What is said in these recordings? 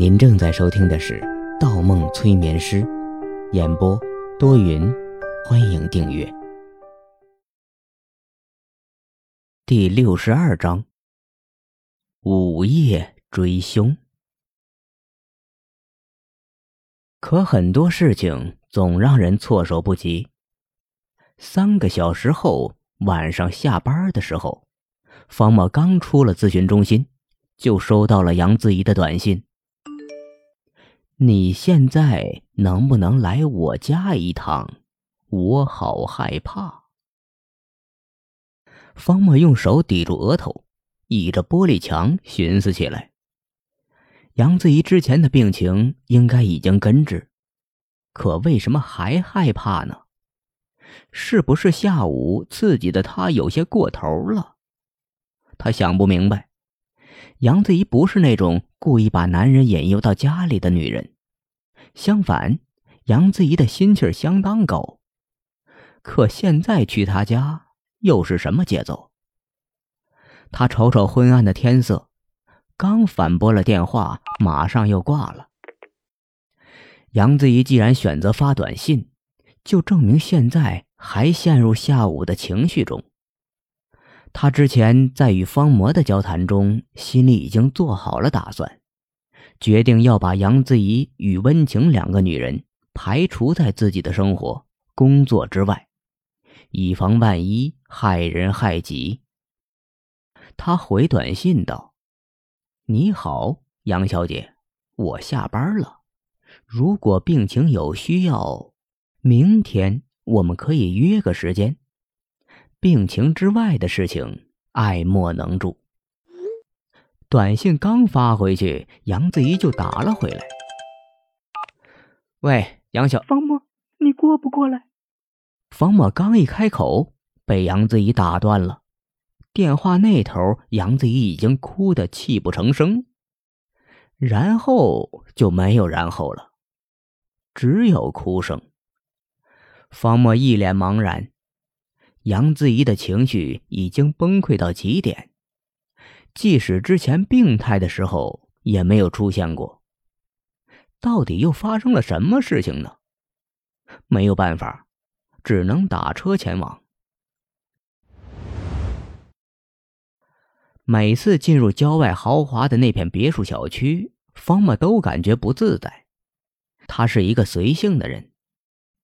您正在收听的是《盗梦催眠师》，演播多云，欢迎订阅。第六十二章：午夜追凶。可很多事情总让人措手不及。三个小时后，晚上下班的时候，方默刚出了咨询中心，就收到了杨子怡的短信。你现在能不能来我家一趟？我好害怕。方墨用手抵住额头，倚着玻璃墙寻思起来。杨子怡之前的病情应该已经根治，可为什么还害怕呢？是不是下午刺激的他有些过头了？他想不明白。杨子怡不是那种故意把男人引诱到家里的女人，相反，杨子怡的心气儿相当高。可现在去他家又是什么节奏？他瞅瞅昏暗的天色，刚反拨了电话，马上又挂了。杨子怡既然选择发短信，就证明现在还陷入下午的情绪中。他之前在与方魔的交谈中，心里已经做好了打算，决定要把杨子怡与温情两个女人排除在自己的生活、工作之外，以防万一，害人害己。他回短信道：“你好，杨小姐，我下班了，如果病情有需要，明天我们可以约个时间。”病情之外的事情，爱莫能助。短信刚发回去，杨子怡就打了回来：“喂，杨小方墨，你过不过来？”方墨刚一开口，被杨子怡打断了。电话那头，杨子怡已经哭得泣不成声，然后就没有然后了，只有哭声。方墨一脸茫然。杨子怡的情绪已经崩溃到极点，即使之前病态的时候也没有出现过。到底又发生了什么事情呢？没有办法，只能打车前往。每次进入郊外豪华的那片别墅小区，方默都感觉不自在。他是一个随性的人，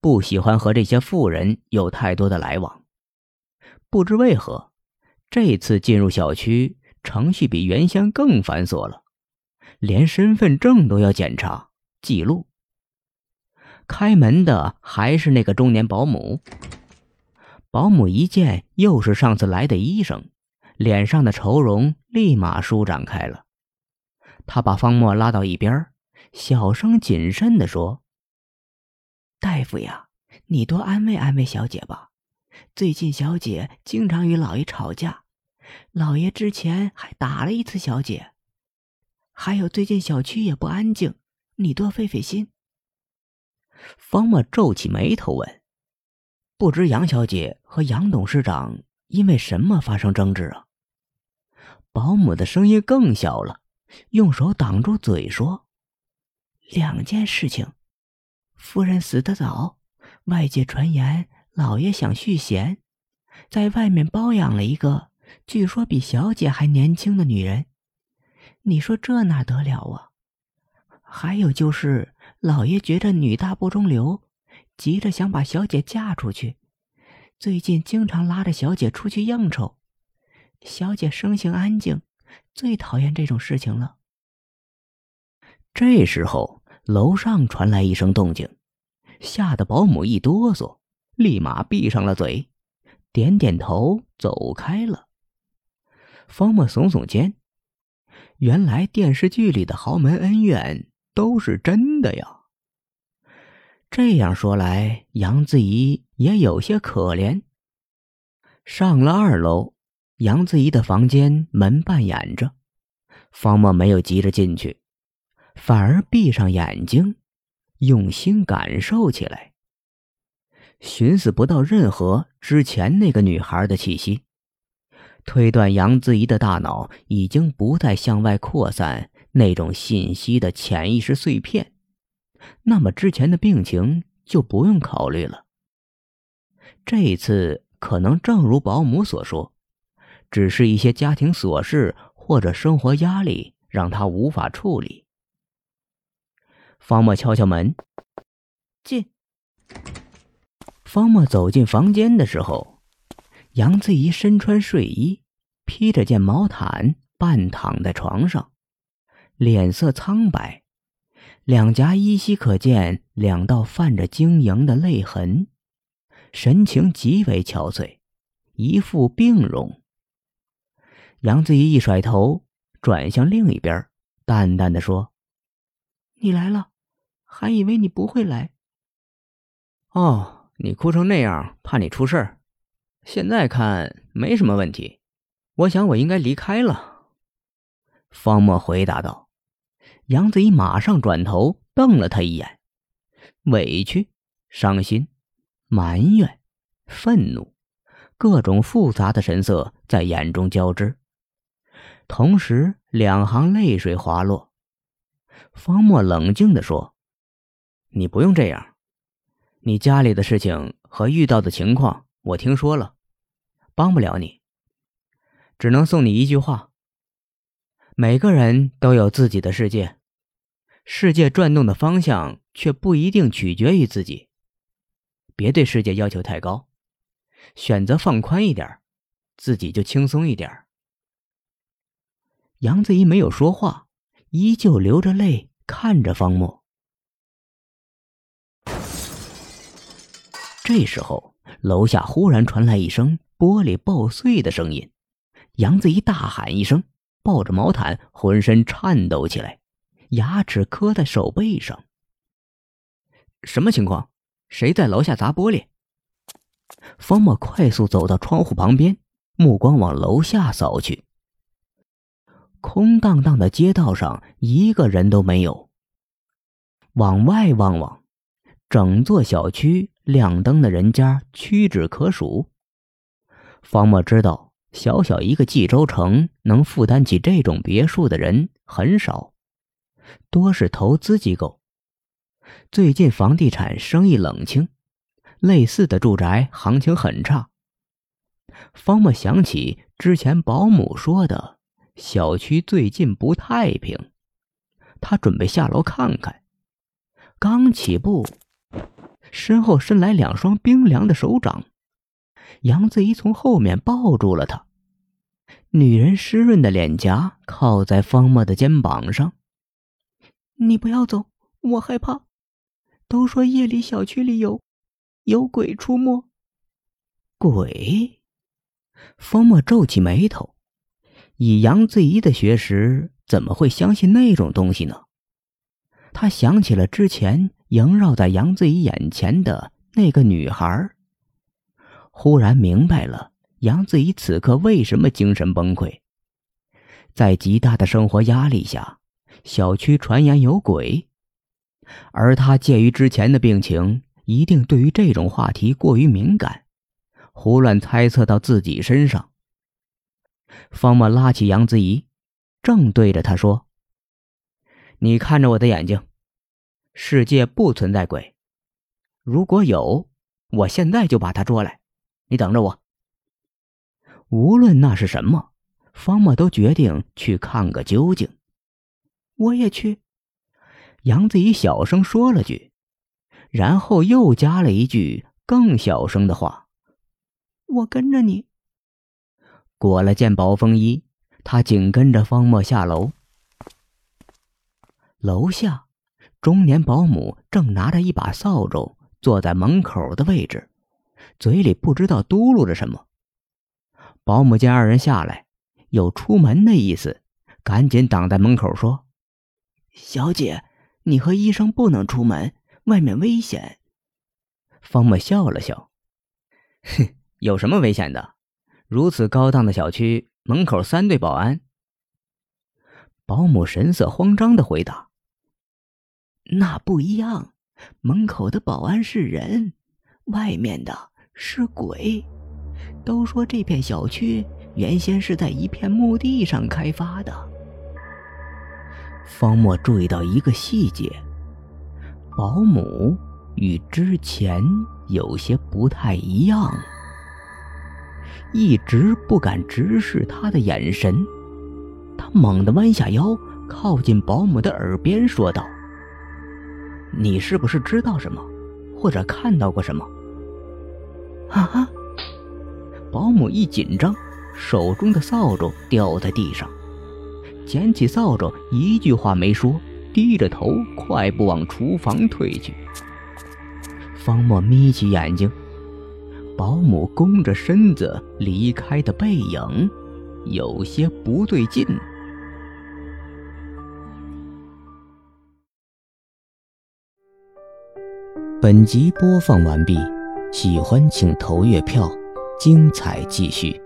不喜欢和这些富人有太多的来往。不知为何，这次进入小区程序比原先更繁琐了，连身份证都要检查记录。开门的还是那个中年保姆。保姆一见又是上次来的医生，脸上的愁容立马舒展开了。他把方墨拉到一边，小声谨慎地说：“大夫呀，你多安慰安慰小姐吧。”最近小姐经常与老爷吵架，老爷之前还打了一次小姐。还有最近小区也不安静，你多费费心。方默皱起眉头问：“不知杨小姐和杨董事长因为什么发生争执啊？”保姆的声音更小了，用手挡住嘴说：“两件事情，夫人死得早，外界传言。”老爷想续弦，在外面包养了一个据说比小姐还年轻的女人，你说这哪得了啊？还有就是，老爷觉着女大不中留，急着想把小姐嫁出去，最近经常拉着小姐出去应酬。小姐生性安静，最讨厌这种事情了。这时候，楼上传来一声动静，吓得保姆一哆嗦。立马闭上了嘴，点点头，走开了。方墨耸耸肩，原来电视剧里的豪门恩怨都是真的呀。这样说来，杨子怡也有些可怜。上了二楼，杨子怡的房间门半掩着，方墨没有急着进去，反而闭上眼睛，用心感受起来。寻思不到任何之前那个女孩的气息，推断杨子怡的大脑已经不再向外扩散那种信息的潜意识碎片，那么之前的病情就不用考虑了。这次可能正如保姆所说，只是一些家庭琐事或者生活压力让他无法处理。方墨敲敲门，进。方墨走进房间的时候，杨子怡身穿睡衣，披着件毛毯，半躺在床上。脸色苍白，两颊依稀可见两道泛着晶莹的泪痕，神情极为憔悴，一副病容。杨子怡一甩头，转向另一边，淡淡的说：“你来了，还以为你不会来。”哦，你哭成那样，怕你出事儿。现在看没什么问题，我想我应该离开了。”方墨回答道。杨子怡马上转头瞪了他一眼，委屈、伤心、埋怨、愤怒，各种复杂的神色在眼中交织，同时两行泪水滑落。方墨冷静地说：“你不用这样，你家里的事情和遇到的情况我听说了，帮不了你，只能送你一句话。”每个人都有自己的世界，世界转动的方向却不一定取决于自己。别对世界要求太高，选择放宽一点，自己就轻松一点。杨子怡没有说话，依旧流着泪看着方墨。这时候，楼下忽然传来一声玻璃爆碎的声音，杨子怡大喊一声。抱着毛毯，浑身颤抖起来，牙齿磕在手背上。什么情况？谁在楼下砸玻璃？方墨快速走到窗户旁边，目光往楼下扫去。空荡荡的街道上一个人都没有。往外望望，整座小区亮灯的人家屈指可数。方墨知道。小小一个冀州城，能负担起这种别墅的人很少，多是投资机构。最近房地产生意冷清，类似的住宅行情很差。方墨想起之前保姆说的，小区最近不太平，他准备下楼看看。刚起步，身后伸来两双冰凉的手掌，杨子怡从后面抱住了他。女人湿润的脸颊靠在方墨的肩膀上。你不要走，我害怕。都说夜里小区里有有鬼出没。鬼？方墨皱起眉头。以杨子怡的学识，怎么会相信那种东西呢？他想起了之前萦绕在杨子怡眼前的那个女孩，忽然明白了。杨子怡此刻为什么精神崩溃？在极大的生活压力下，小区传言有鬼，而他介于之前的病情，一定对于这种话题过于敏感，胡乱猜测到自己身上。方墨拉起杨子怡，正对着他说：“你看着我的眼睛，世界不存在鬼，如果有，我现在就把他捉来，你等着我。”无论那是什么，方墨都决定去看个究竟。我也去。杨子怡小声说了句，然后又加了一句更小声的话：“我跟着你。”裹了件薄风衣，他紧跟着方墨下楼。楼下，中年保姆正拿着一把扫帚坐在门口的位置，嘴里不知道嘟噜着什么。保姆见二人下来，有出门的意思，赶紧挡在门口说：“小姐，你和医生不能出门，外面危险。”方墨笑了笑：“哼，有什么危险的？如此高档的小区，门口三队保安。”保姆神色慌张的回答：“那不一样，门口的保安是人，外面的是鬼。”都说这片小区原先是在一片墓地上开发的。方墨注意到一个细节：保姆与之前有些不太一样，一直不敢直视他的眼神。他猛地弯下腰，靠近保姆的耳边说道：“你是不是知道什么，或者看到过什么？”啊！保姆一紧张，手中的扫帚掉在地上，捡起扫帚，一句话没说，低着头快步往厨房退去。方墨眯起眼睛，保姆弓着身子离开的背影，有些不对劲。本集播放完毕，喜欢请投月票，精彩继续。